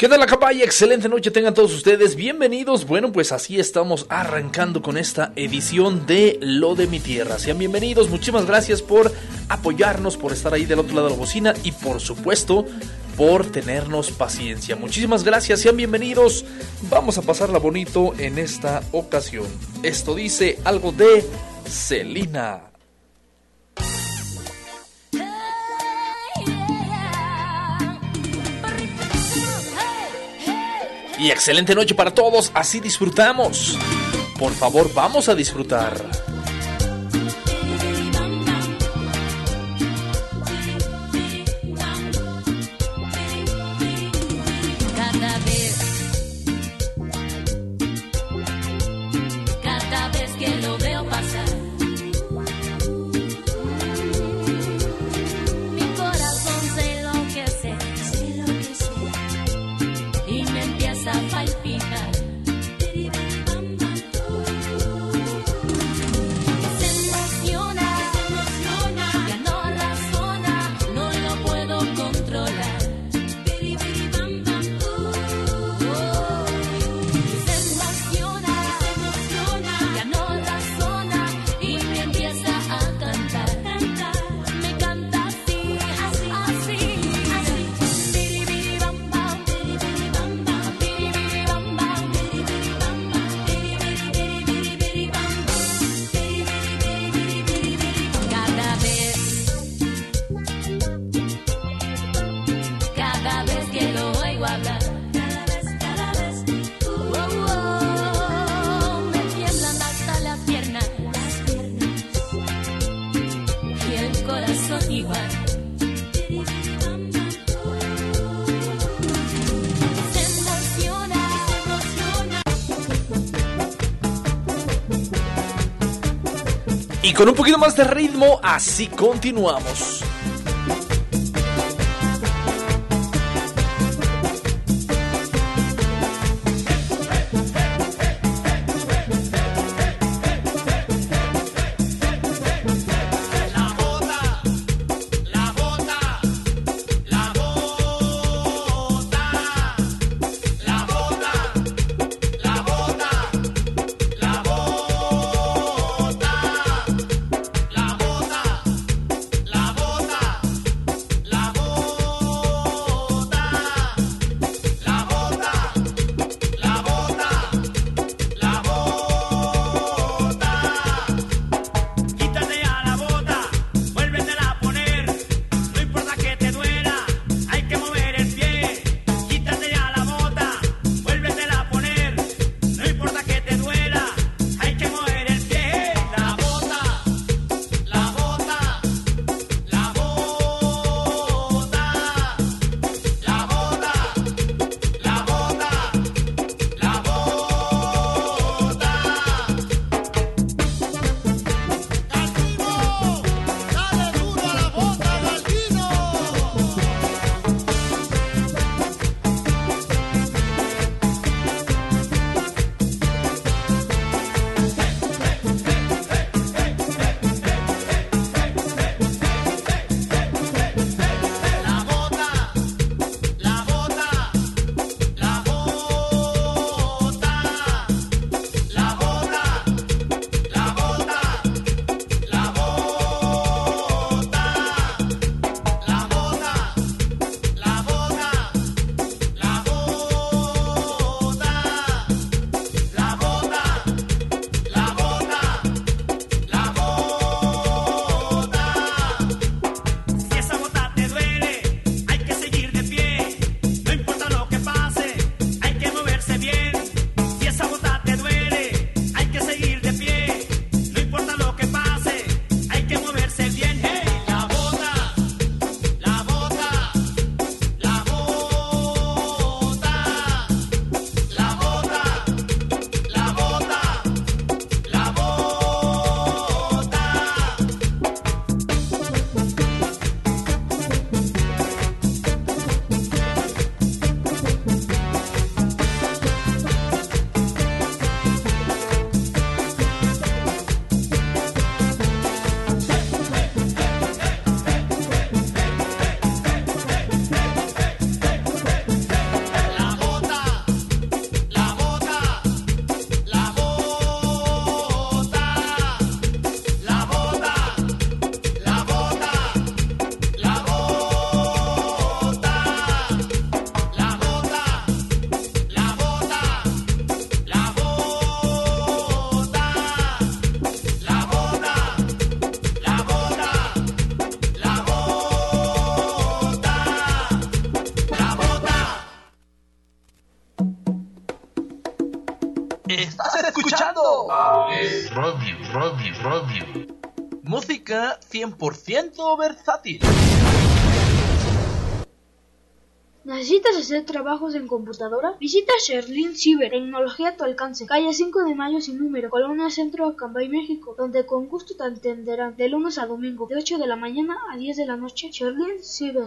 ¿Qué tal la capaya? Excelente noche tengan todos ustedes, bienvenidos. Bueno, pues así estamos arrancando con esta edición de Lo de mi Tierra. Sean bienvenidos, muchísimas gracias por apoyarnos, por estar ahí del otro lado de la bocina y por supuesto por tenernos paciencia. Muchísimas gracias, sean bienvenidos. Vamos a pasarla bonito en esta ocasión. Esto dice algo de Celina. Y excelente noche para todos, así disfrutamos. Por favor, vamos a disfrutar. Poquito más de ritmo, así continuamos. Estás escuchando Radio, radio, radio. música 100% versátil. ¿Necesitas hacer trabajos en computadora? Visita Sherlin Ciber, tecnología a tu alcance. Calle 5 de Mayo sin número, Colonia Centro, Acambay, México, donde con gusto te atenderán de lunes a domingo, de 8 de la mañana a 10 de la noche. Sherlin Ciber.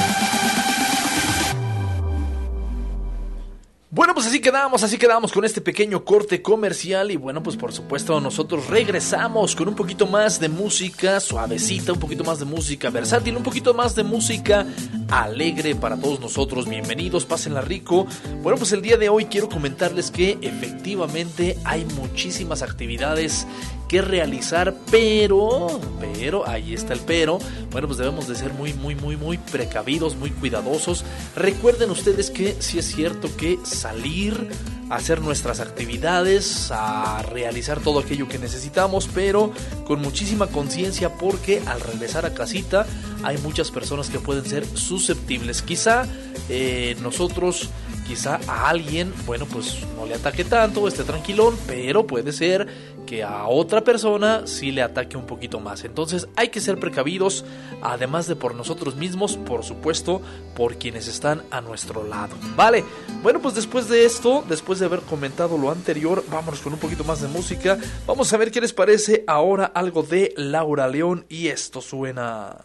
Bueno, pues así quedamos, así quedamos con este pequeño corte comercial y bueno, pues por supuesto nosotros regresamos con un poquito más de música suavecita, un poquito más de música versátil, un poquito más de música alegre para todos nosotros. Bienvenidos, pásenla rico. Bueno, pues el día de hoy quiero comentarles que efectivamente hay muchísimas actividades que realizar, pero, pero, ahí está el pero, bueno, pues debemos de ser muy, muy, muy, muy precavidos, muy cuidadosos. Recuerden ustedes que sí es cierto que salir hacer nuestras actividades, a realizar todo aquello que necesitamos, pero con muchísima conciencia porque al regresar a casita hay muchas personas que pueden ser susceptibles. Quizá eh, nosotros quizá a alguien, bueno, pues no le ataque tanto, esté tranquilón, pero puede ser que a otra persona sí le ataque un poquito más. Entonces hay que ser precavidos, además de por nosotros mismos, por supuesto, por quienes están a nuestro lado. Vale, bueno, pues después de esto, después de haber comentado lo anterior, vámonos con un poquito más de música. Vamos a ver qué les parece ahora algo de Laura León y esto suena...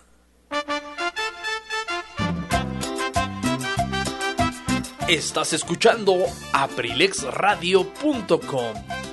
Estás escuchando aprilexradio.com.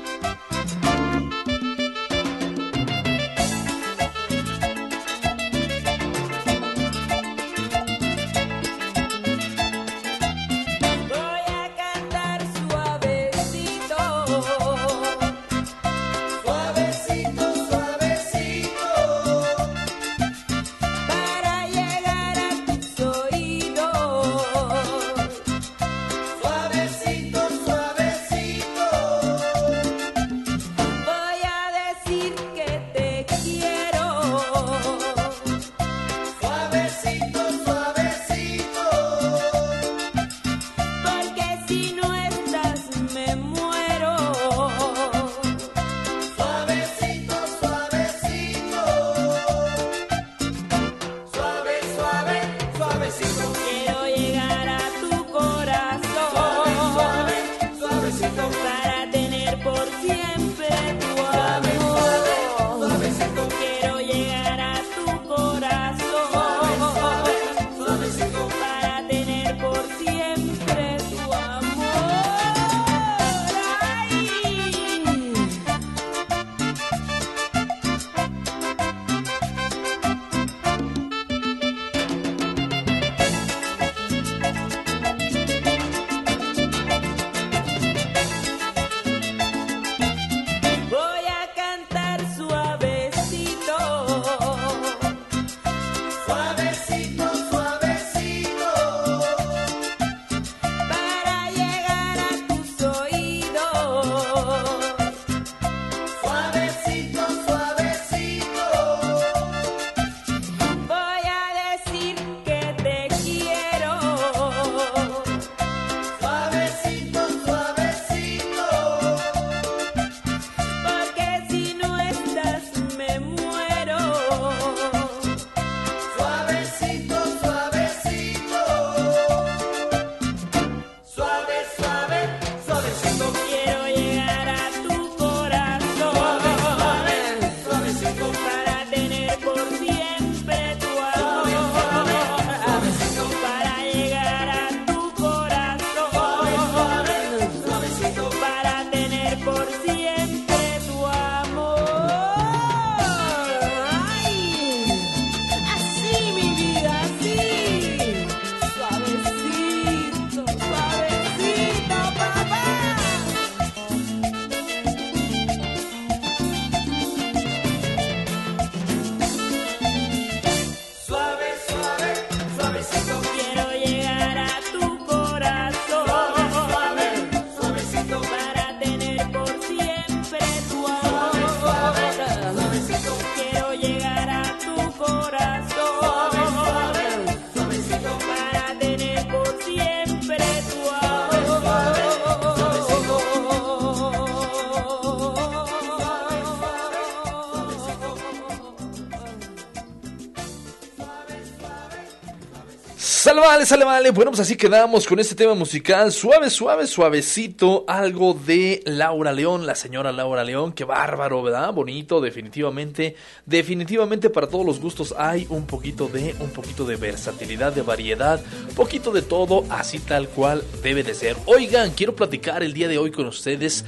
Sale vale. Bueno, pues así quedamos con este tema musical. Suave, suave, suavecito. Algo de Laura León, la señora Laura León. Qué bárbaro, ¿verdad? Bonito, definitivamente. Definitivamente para todos los gustos hay un poquito de, un poquito de versatilidad, de variedad. Poquito de todo, así tal cual debe de ser. Oigan, quiero platicar el día de hoy con ustedes.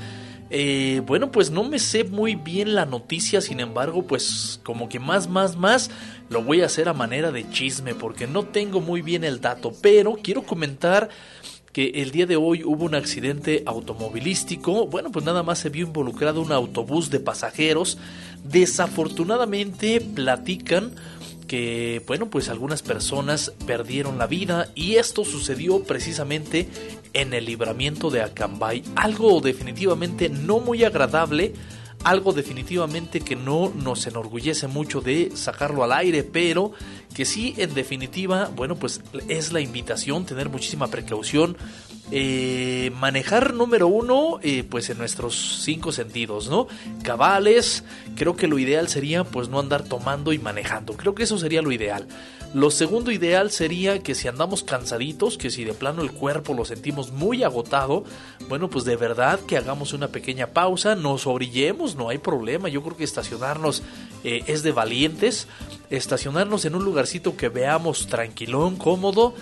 Eh, bueno, pues no me sé muy bien la noticia, sin embargo, pues como que más, más, más lo voy a hacer a manera de chisme porque no tengo muy bien el dato, pero quiero comentar que el día de hoy hubo un accidente automovilístico, bueno, pues nada más se vio involucrado un autobús de pasajeros, desafortunadamente platican que, bueno, pues algunas personas perdieron la vida y esto sucedió precisamente en el libramiento de Acambay. Algo definitivamente no muy agradable, algo definitivamente que no nos enorgullece mucho de sacarlo al aire, pero que sí, en definitiva, bueno, pues es la invitación, tener muchísima precaución, eh, manejar número uno, eh, pues en nuestros cinco sentidos, ¿no? Cabales, creo que lo ideal sería pues no andar tomando y manejando, creo que eso sería lo ideal. Lo segundo ideal sería que si andamos cansaditos, que si de plano el cuerpo lo sentimos muy agotado, bueno, pues de verdad que hagamos una pequeña pausa, nos orillemos, no hay problema, yo creo que estacionarnos eh, es de valientes, estacionarnos en un lugarcito que veamos tranquilón, cómodo,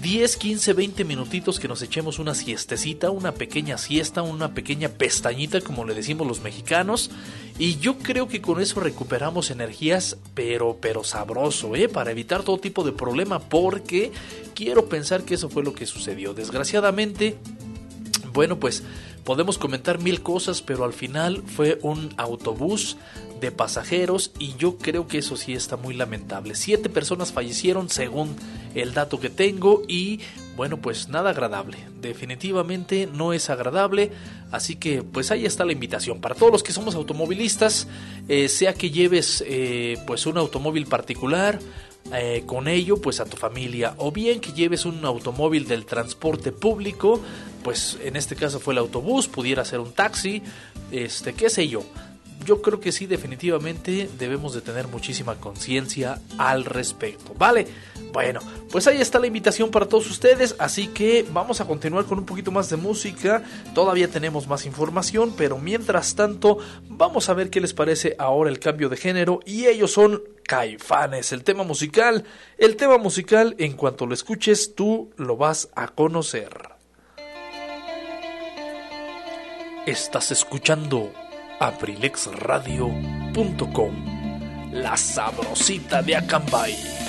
10, 15, 20 minutitos que nos echemos una siestecita, una pequeña siesta, una pequeña pestañita, como le decimos los mexicanos. Y yo creo que con eso recuperamos energías, pero, pero sabroso, ¿eh? Para evitar todo tipo de problema, porque quiero pensar que eso fue lo que sucedió. Desgraciadamente, bueno, pues podemos comentar mil cosas, pero al final fue un autobús de pasajeros y yo creo que eso sí está muy lamentable. Siete personas fallecieron según el dato que tengo y bueno pues nada agradable. Definitivamente no es agradable, así que pues ahí está la invitación para todos los que somos automovilistas, eh, sea que lleves eh, pues un automóvil particular. eh, con ello pues a tu familia o bien que lleves un automóvil del transporte público pues en este caso fue el autobús pudiera ser un taxi este qué sé yo yo creo que sí, definitivamente debemos de tener muchísima conciencia al respecto, ¿vale? Bueno, pues ahí está la invitación para todos ustedes, así que vamos a continuar con un poquito más de música, todavía tenemos más información, pero mientras tanto vamos a ver qué les parece ahora el cambio de género y ellos son Caifanes, el tema musical, el tema musical en cuanto lo escuches tú lo vas a conocer. Estás escuchando abrilexradio.com La sabrosita de Acambay.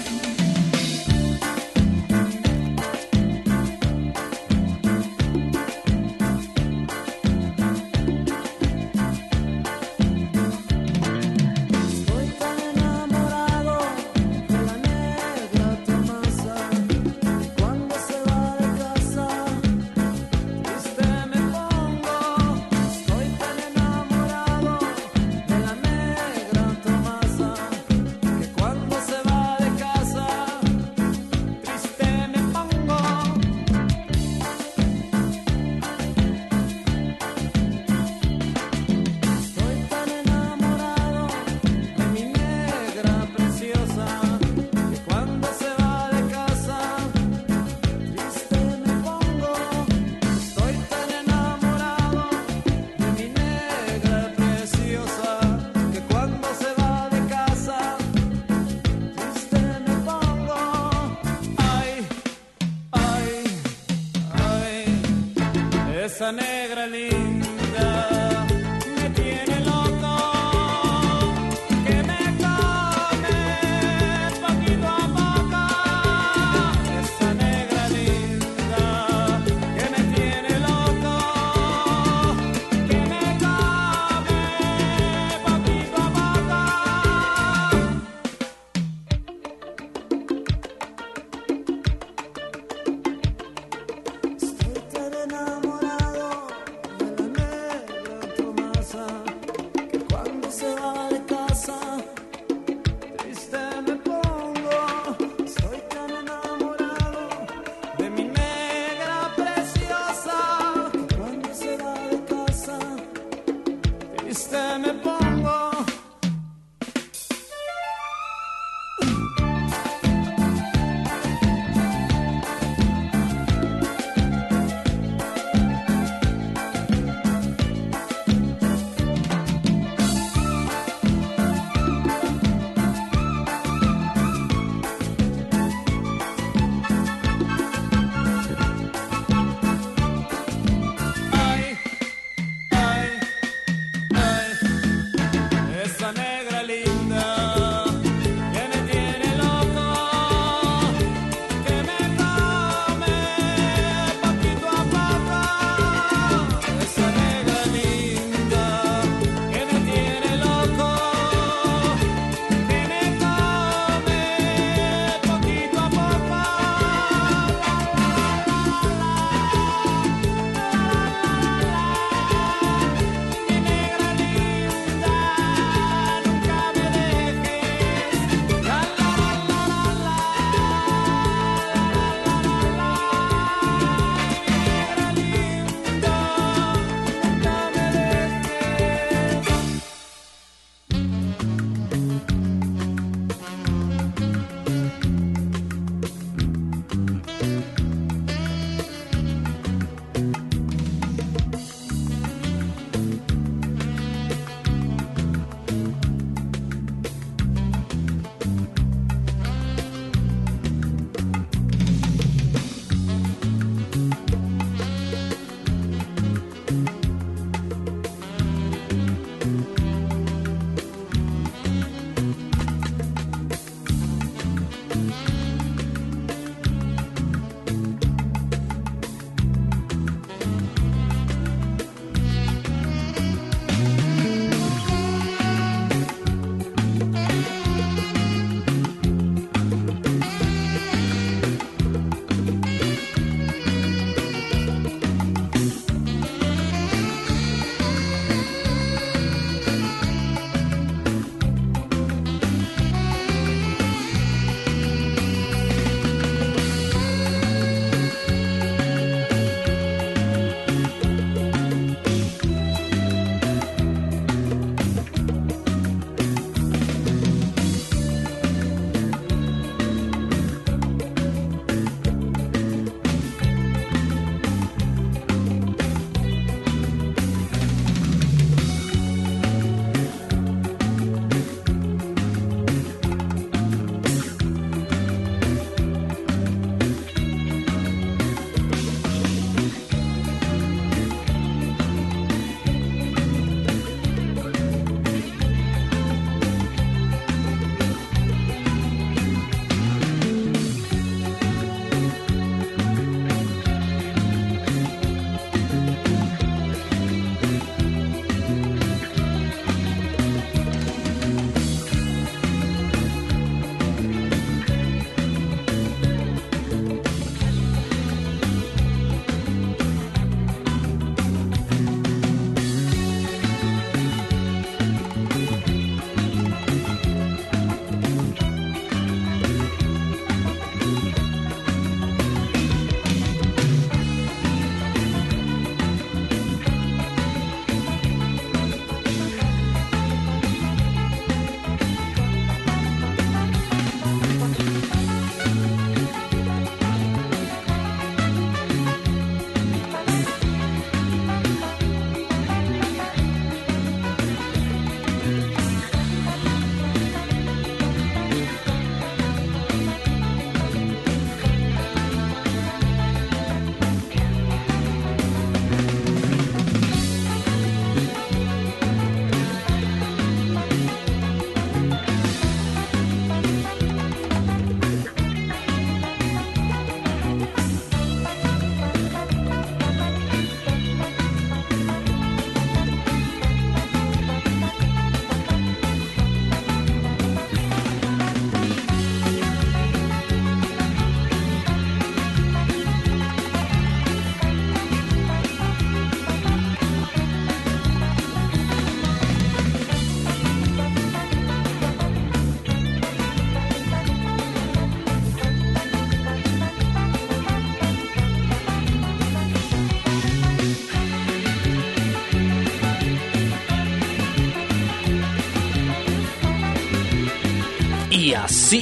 Y así,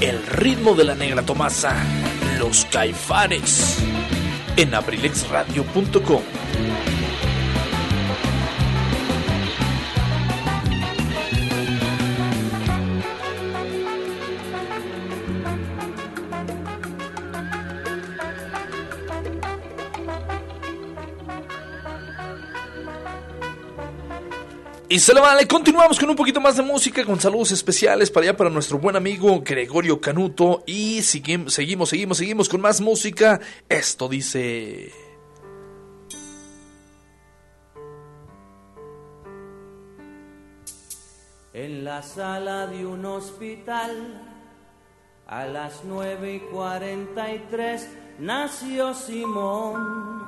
el ritmo de la negra Tomasa, los caifanes, en abrilexradio.com. Y se le vale, continuamos con un poquito más de música, con saludos especiales para allá para nuestro buen amigo Gregorio Canuto. Y seguimos, seguimos, seguimos, con más música. Esto dice... En la sala de un hospital, a las nueve y cuarenta y tres, nació Simón.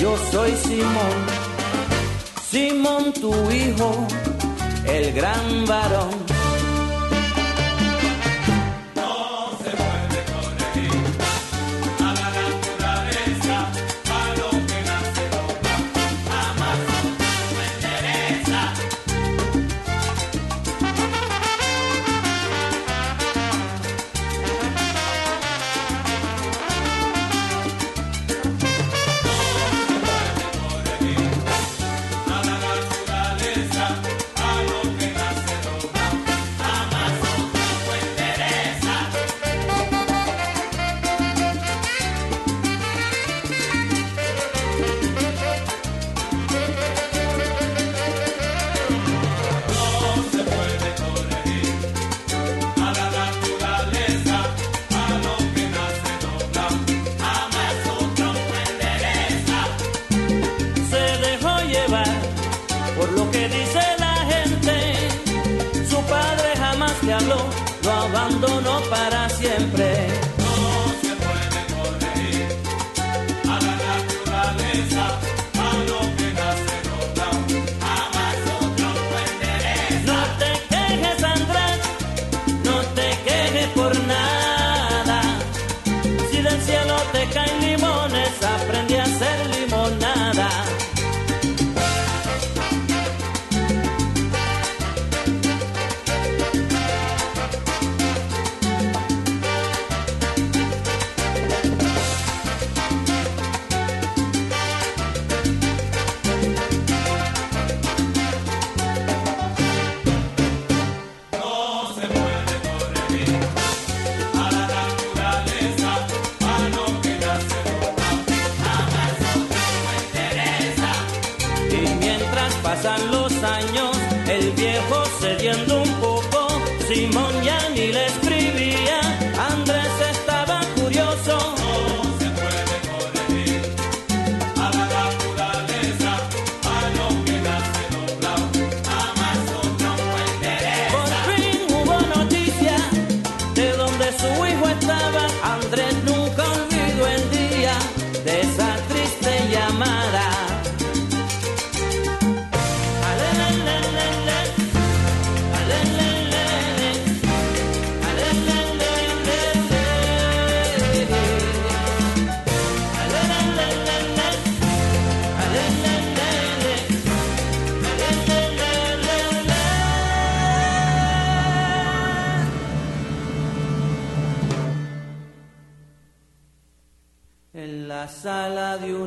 yo soy Simón, Simón tu hijo, el gran varón.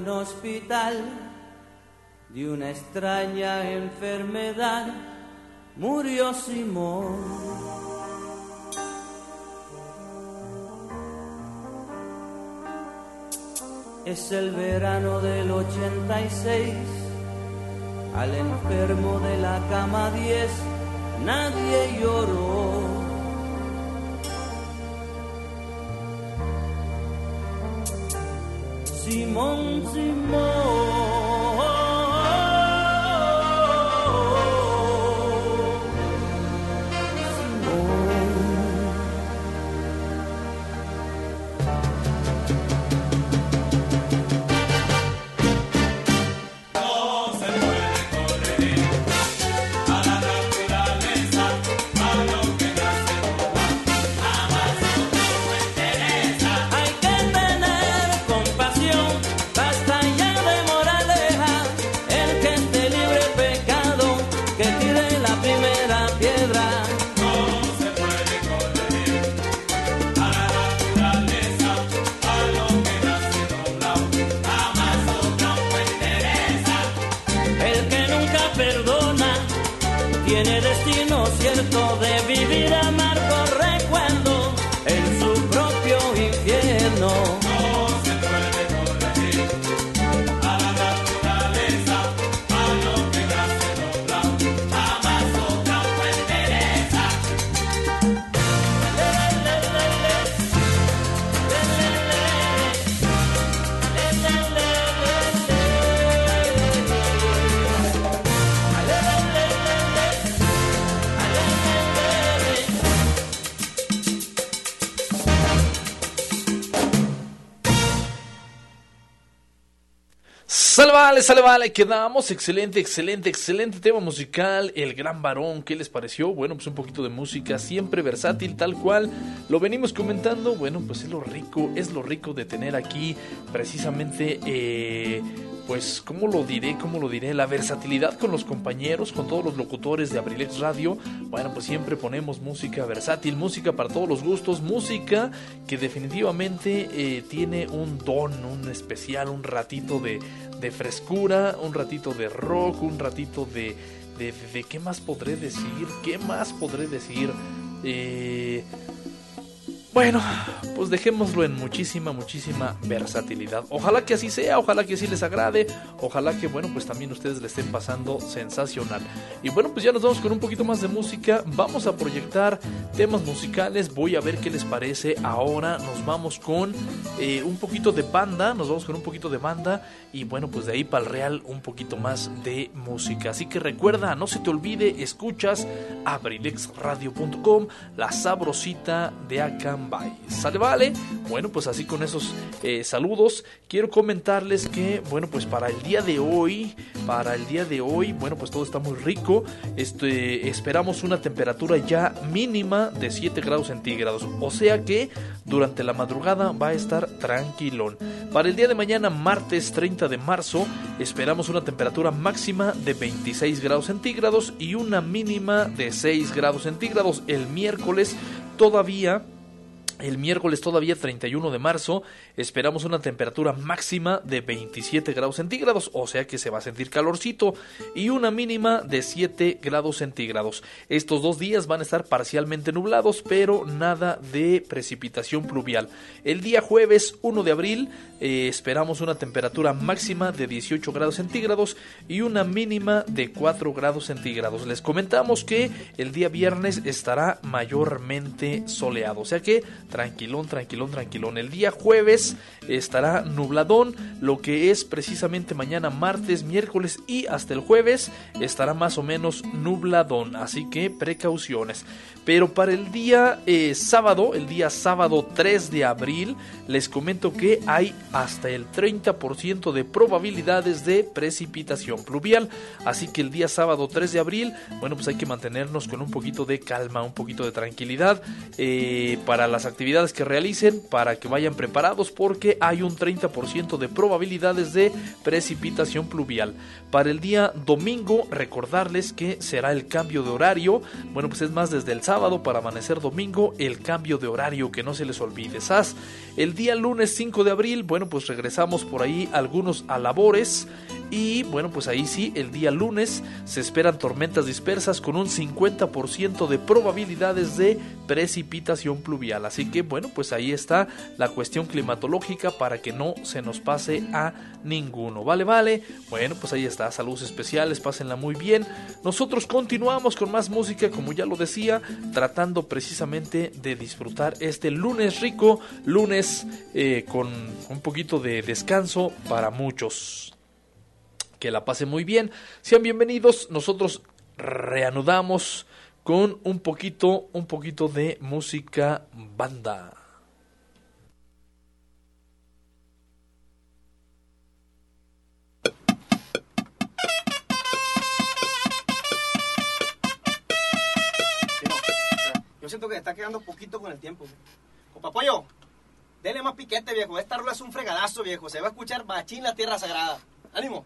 Un hospital, de una extraña enfermedad, murió Simón. Es el verano del 86, al enfermo de la cama 10 nadie lloró. Simón, Simón. Vale, sale vale, quedamos. Excelente, excelente, excelente tema musical. El gran varón, ¿qué les pareció? Bueno, pues un poquito de música, siempre versátil, tal cual. Lo venimos comentando. Bueno, pues es lo rico, es lo rico de tener aquí precisamente, eh, pues, ¿cómo lo diré? ¿Cómo lo diré? La versatilidad con los compañeros, con todos los locutores de Abrilex Radio. Bueno, pues siempre ponemos música versátil, música para todos los gustos, música que definitivamente eh, tiene un don, un especial, un ratito de, de frescura, un ratito de rock, un ratito de, de, de- de- ¿qué más podré decir? ¿Qué más podré decir? Eh, bueno, pues dejémoslo en muchísima, muchísima versatilidad. Ojalá que así sea, ojalá que así les agrade, ojalá que, bueno, pues también ustedes le estén pasando sensacional. Y bueno, pues ya nos vamos con un poquito más de música, vamos a proyectar temas musicales, voy a ver qué les parece. Ahora nos vamos con eh, un poquito de banda, nos vamos con un poquito de banda y bueno, pues de ahí para el real un poquito más de música. Así que recuerda, no se te olvide, escuchas abrilexradio.com, la sabrosita de Acambay. ¿Sale vale? Bueno, pues así con esos eh, saludos, quiero comentarles que, bueno, pues para el día de hoy, para el día de hoy, bueno, pues todo está muy rico. Este, esperamos una temperatura ya mínima de 7 grados centígrados, o sea que durante la madrugada va a estar tranquilón. Para el día de mañana, martes 30 de marzo, esperamos una temperatura máxima de 26 grados centígrados y una mínima de 6 grados centígrados. El miércoles todavía el miércoles todavía 31 de marzo esperamos una temperatura máxima de 27 grados centígrados, o sea que se va a sentir calorcito, y una mínima de 7 grados centígrados. Estos dos días van a estar parcialmente nublados, pero nada de precipitación pluvial. El día jueves 1 de abril eh, esperamos una temperatura máxima de 18 grados centígrados y una mínima de 4 grados centígrados. Les comentamos que el día viernes estará mayormente soleado, o sea que tranquilón, tranquilón, tranquilón. El día jueves estará nubladón, lo que es precisamente mañana martes, miércoles y hasta el jueves estará más o menos nubladón, así que precauciones. Pero para el día eh, sábado, el día sábado 3 de abril, les comento que hay hasta el 30% de probabilidades de precipitación pluvial. Así que el día sábado 3 de abril, bueno, pues hay que mantenernos con un poquito de calma, un poquito de tranquilidad eh, para las actividades que realicen para que vayan preparados porque hay un 30% de probabilidades de precipitación pluvial. Para el día domingo, recordarles que será el cambio de horario. Bueno, pues es más desde el sábado para amanecer domingo, el cambio de horario, que no se les olvide. SAS, el día lunes 5 de abril, bueno, pues regresamos por ahí algunos a labores. Y bueno, pues ahí sí, el día lunes se esperan tormentas dispersas con un 50% de probabilidades de precipitación pluvial. Así que bueno, pues ahí está la cuestión climatológica para que no se nos pase a ninguno. Vale, vale. Bueno, pues ahí está. Saludos especiales, pásenla muy bien. Nosotros continuamos con más música, como ya lo decía, tratando precisamente de disfrutar este lunes rico, lunes eh, con un poquito de descanso para muchos que la pasen muy bien. Sean bienvenidos. Nosotros reanudamos con un poquito, un poquito de música banda. Yo siento que está quedando poquito con el tiempo. Copa Pollo, dele más piquete, viejo. Esta rola es un fregadazo, viejo. Se va a escuchar machín la tierra sagrada. ¡Ánimo!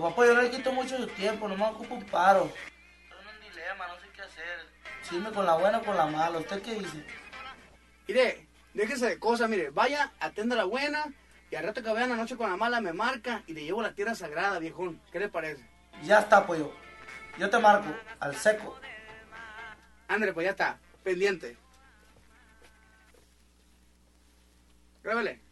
Como pollo no le quito mucho su tiempo, nomás ocupo un paro. Estoy en un dilema, no sé qué hacer. Si irme con la buena o con la mala. ¿Usted qué dice? mire, déjese de cosas, mire, vaya, atienda la buena y al rato que vean la noche con la mala me marca y le llevo la tierra sagrada, viejón. ¿Qué le parece? Ya está, pollo. Yo te marco, al seco. Ándale, pues ya está, pendiente. Grábale.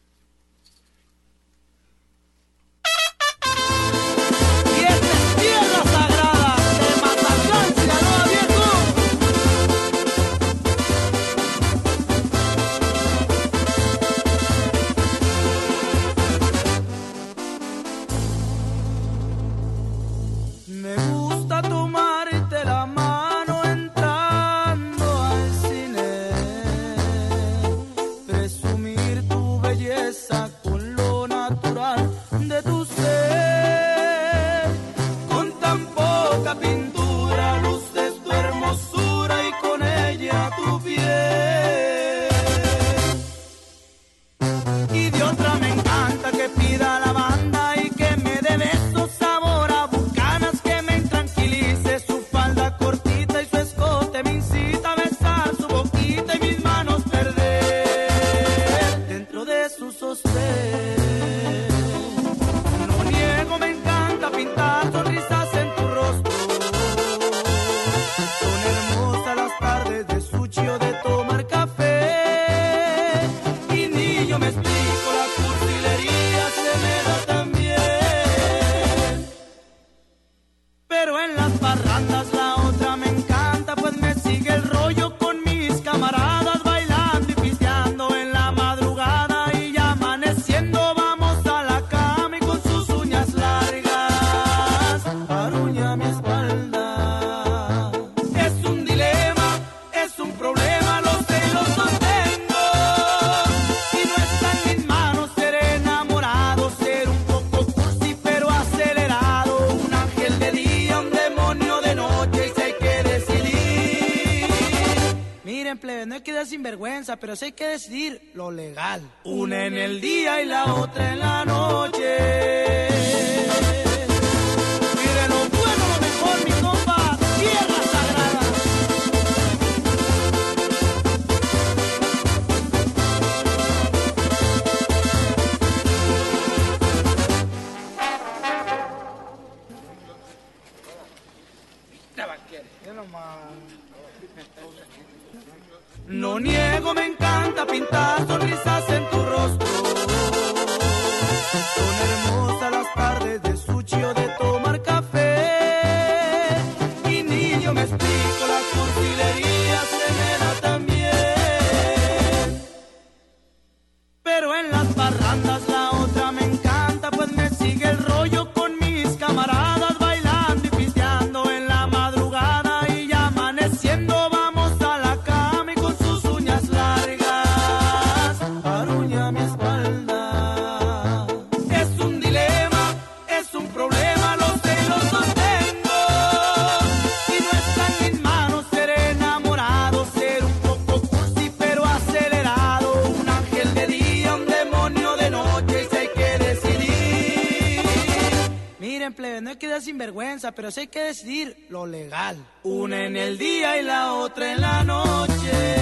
Hay que decidir lo legal. Una en el día y la otra en la noche. pero si hay que decidir lo legal. Una en el día y la otra en la noche.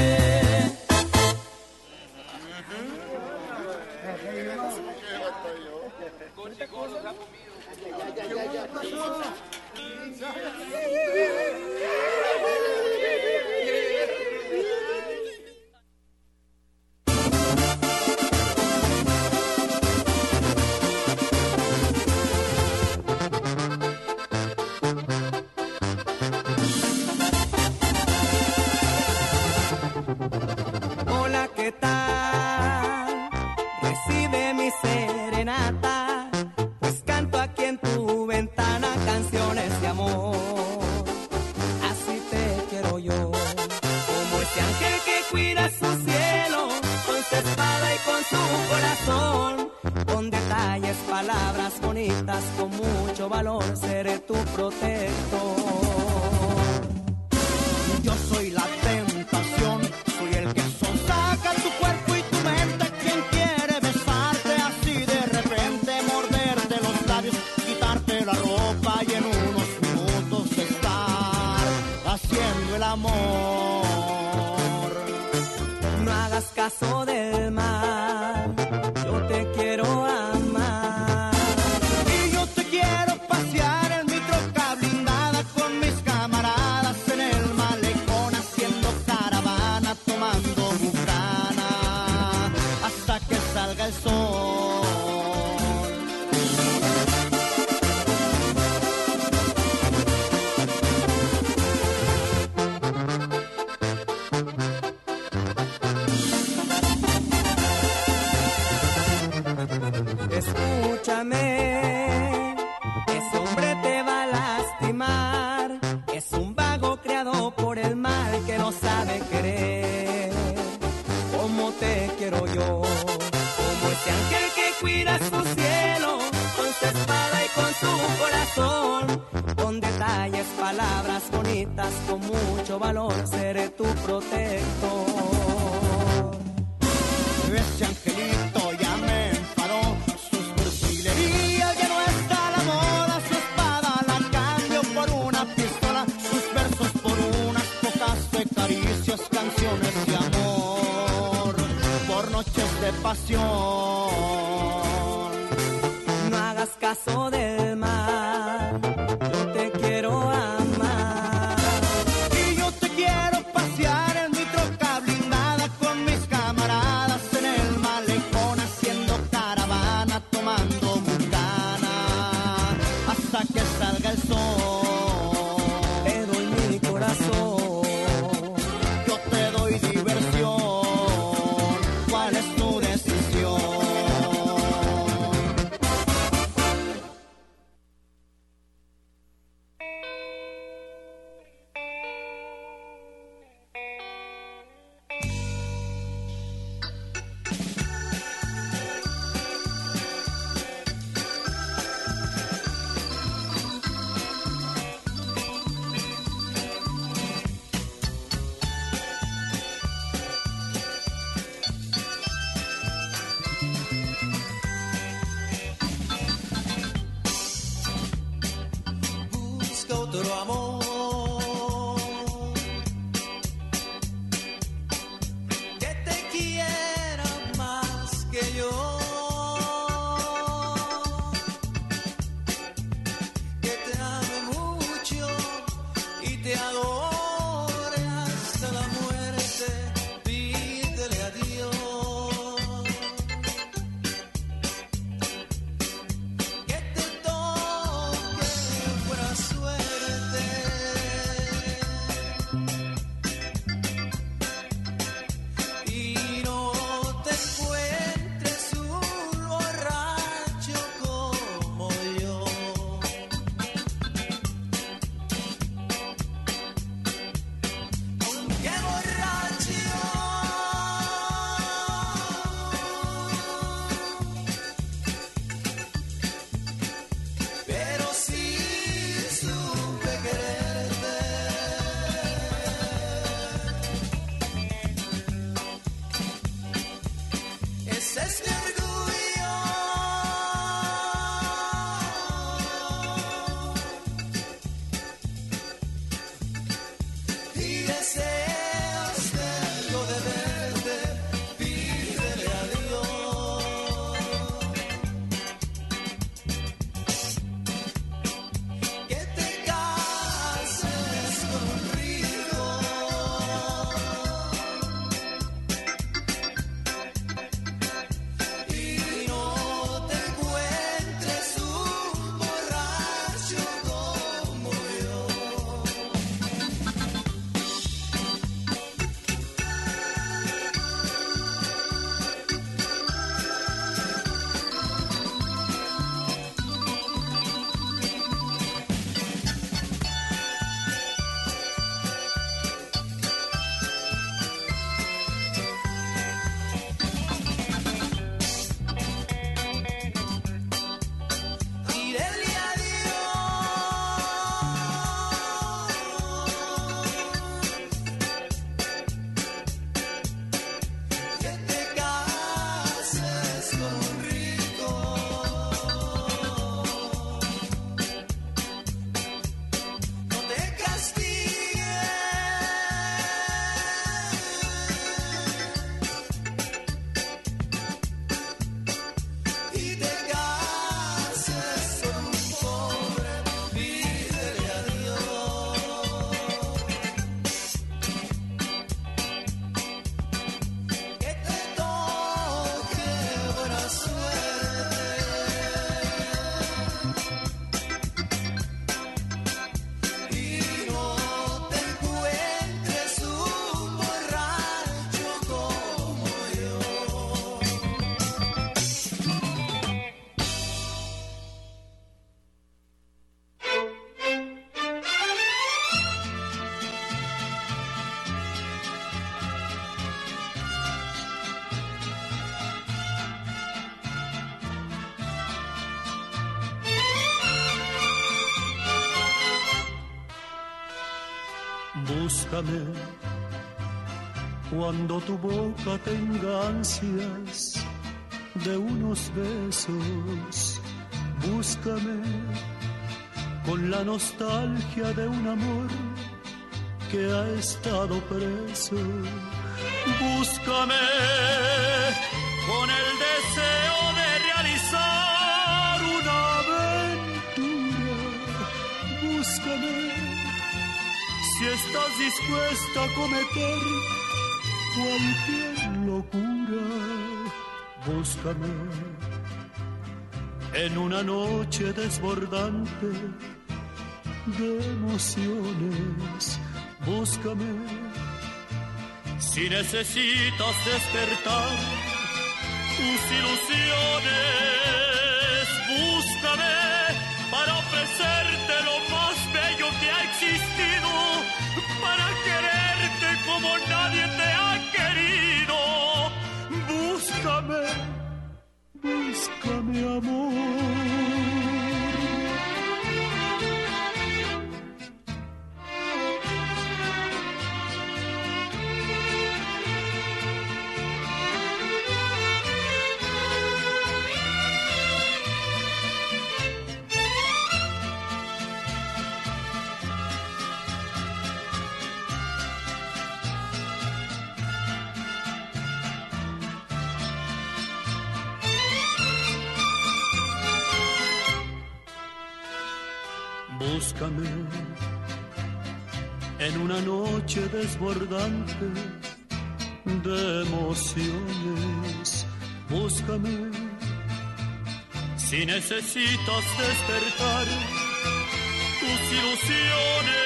cuando tu boca tenga ansias de unos besos, búscame con la nostalgia de un amor que ha estado preso. Búscame con el deseo de realizar una aventura. Búscame si estás dispuesta a cometer cualquier locura. Búscame en una noche desbordante de emociones. Búscame si necesitas despertar tus ilusiones. amor. búscame en una noche desbordante de emociones. Búscame si necesitas despertar tus ilusiones.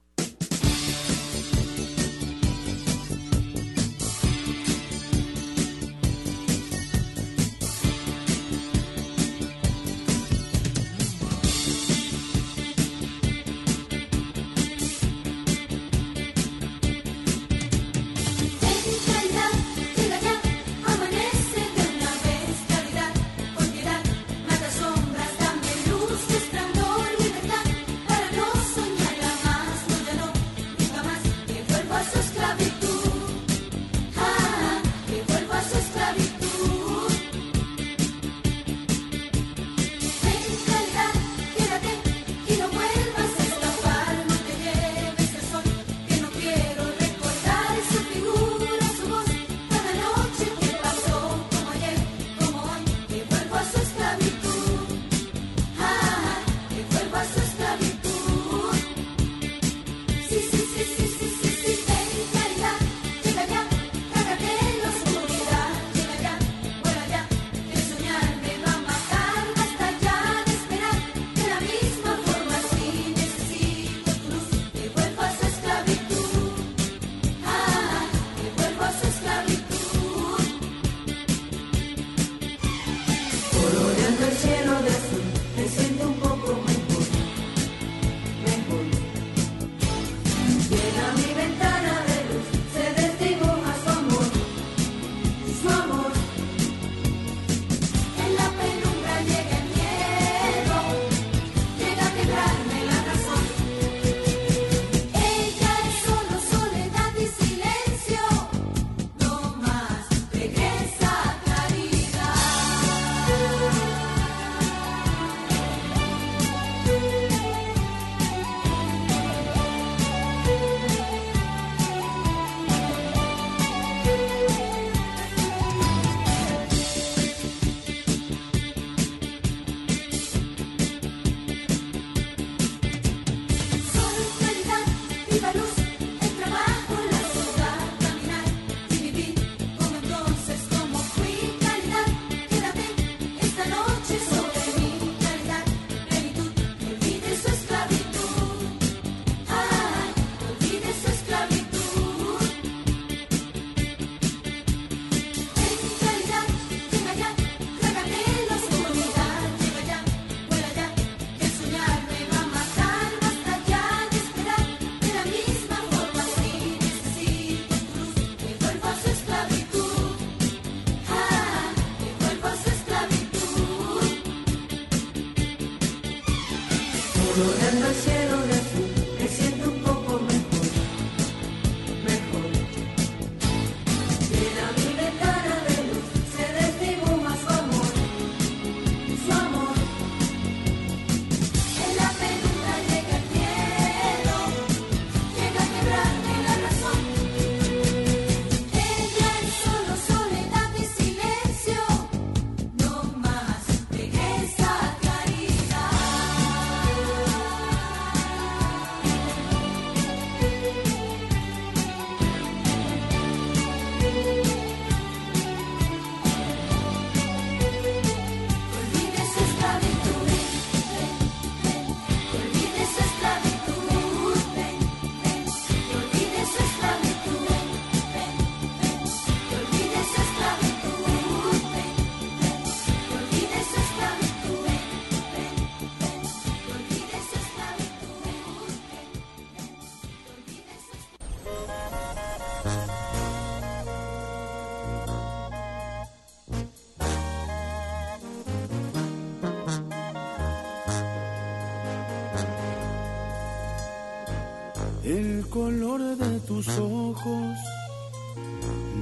Tus ojos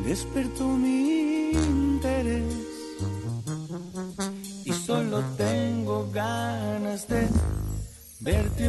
despertó mi interés. Y solo tengo ganas de verte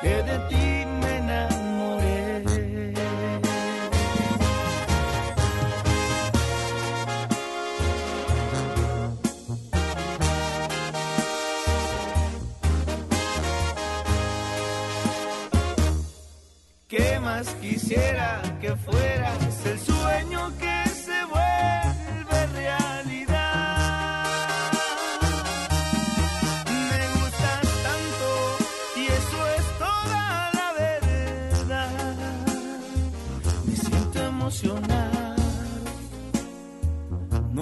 que de ti me enamoré. ¿Qué más quisiera que fueras el sueño que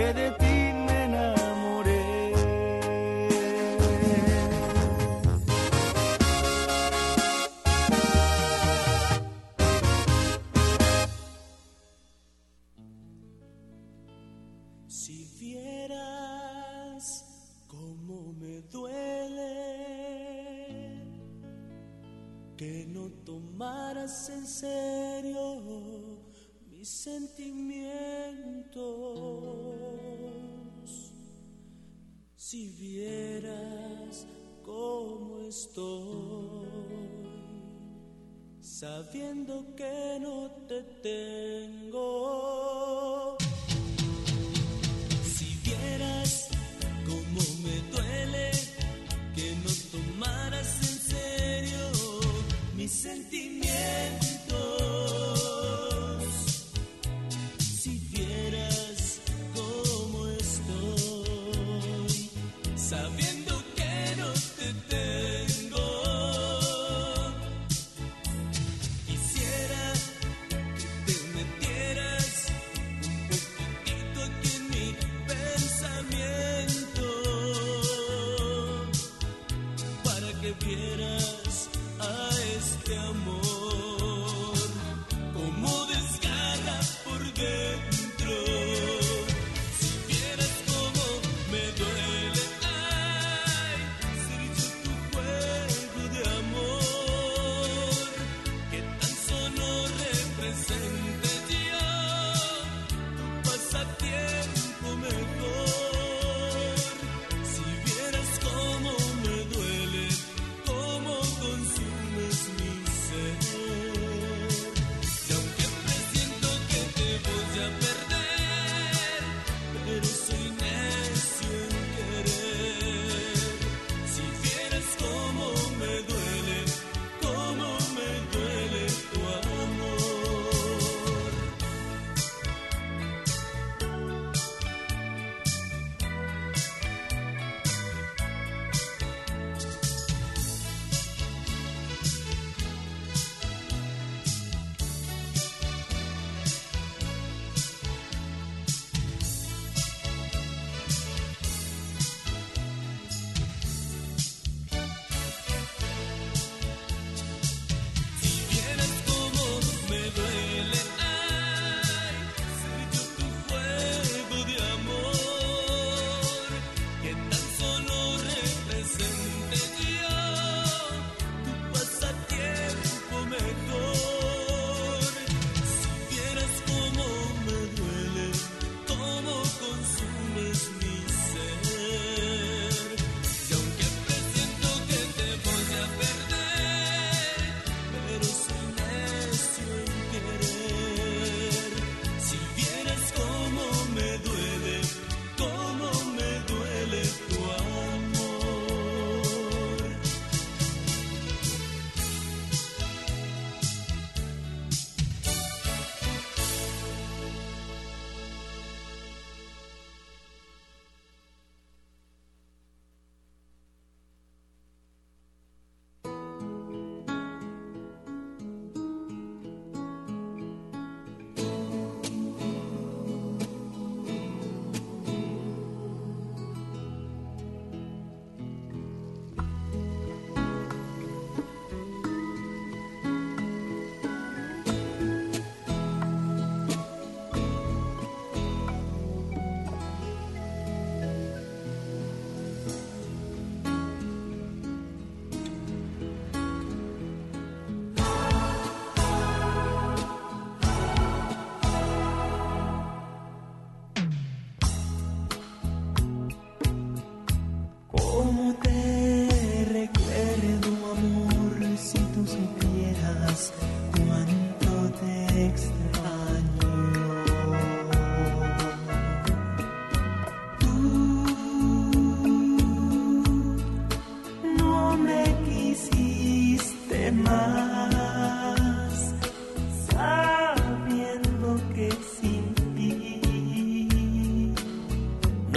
que de ti me enamoré. Si vieras cómo me duele que no tomaras en serio mis sentimientos. Si vieras cómo estoy, sabiendo que no te tengo. Si vieras cómo me duele que no tomaras en serio mis sentimientos.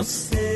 No sé.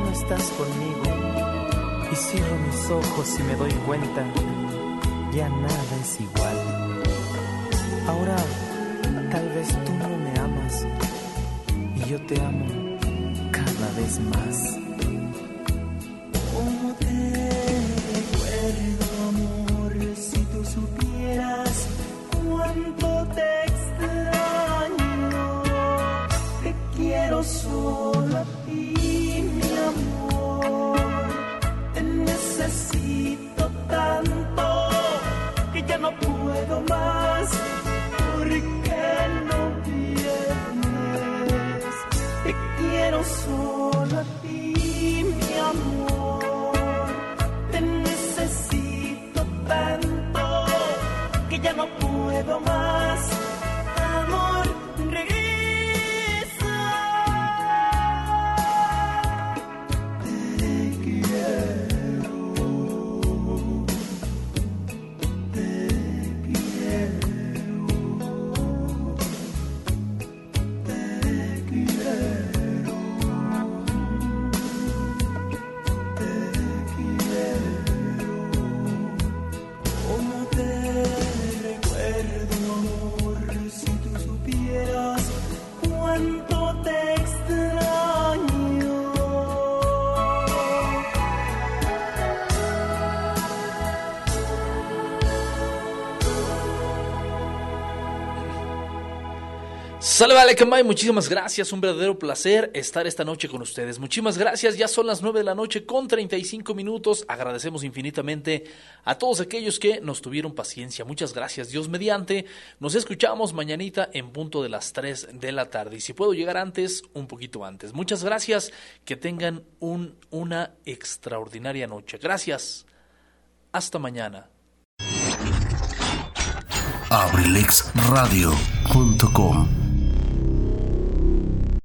no estás conmigo y cierro mis ojos y me doy cuenta, ya nada es igual. Ahora tal vez tú no me amas y yo te amo cada vez más. Salam muchísimas gracias, un verdadero placer estar esta noche con ustedes. Muchísimas gracias, ya son las 9 de la noche con 35 minutos. Agradecemos infinitamente a todos aquellos que nos tuvieron paciencia. Muchas gracias, Dios mediante. Nos escuchamos mañanita en punto de las 3 de la tarde y si puedo llegar antes, un poquito antes. Muchas gracias, que tengan un, una extraordinaria noche. Gracias, hasta mañana. abrilexradio.com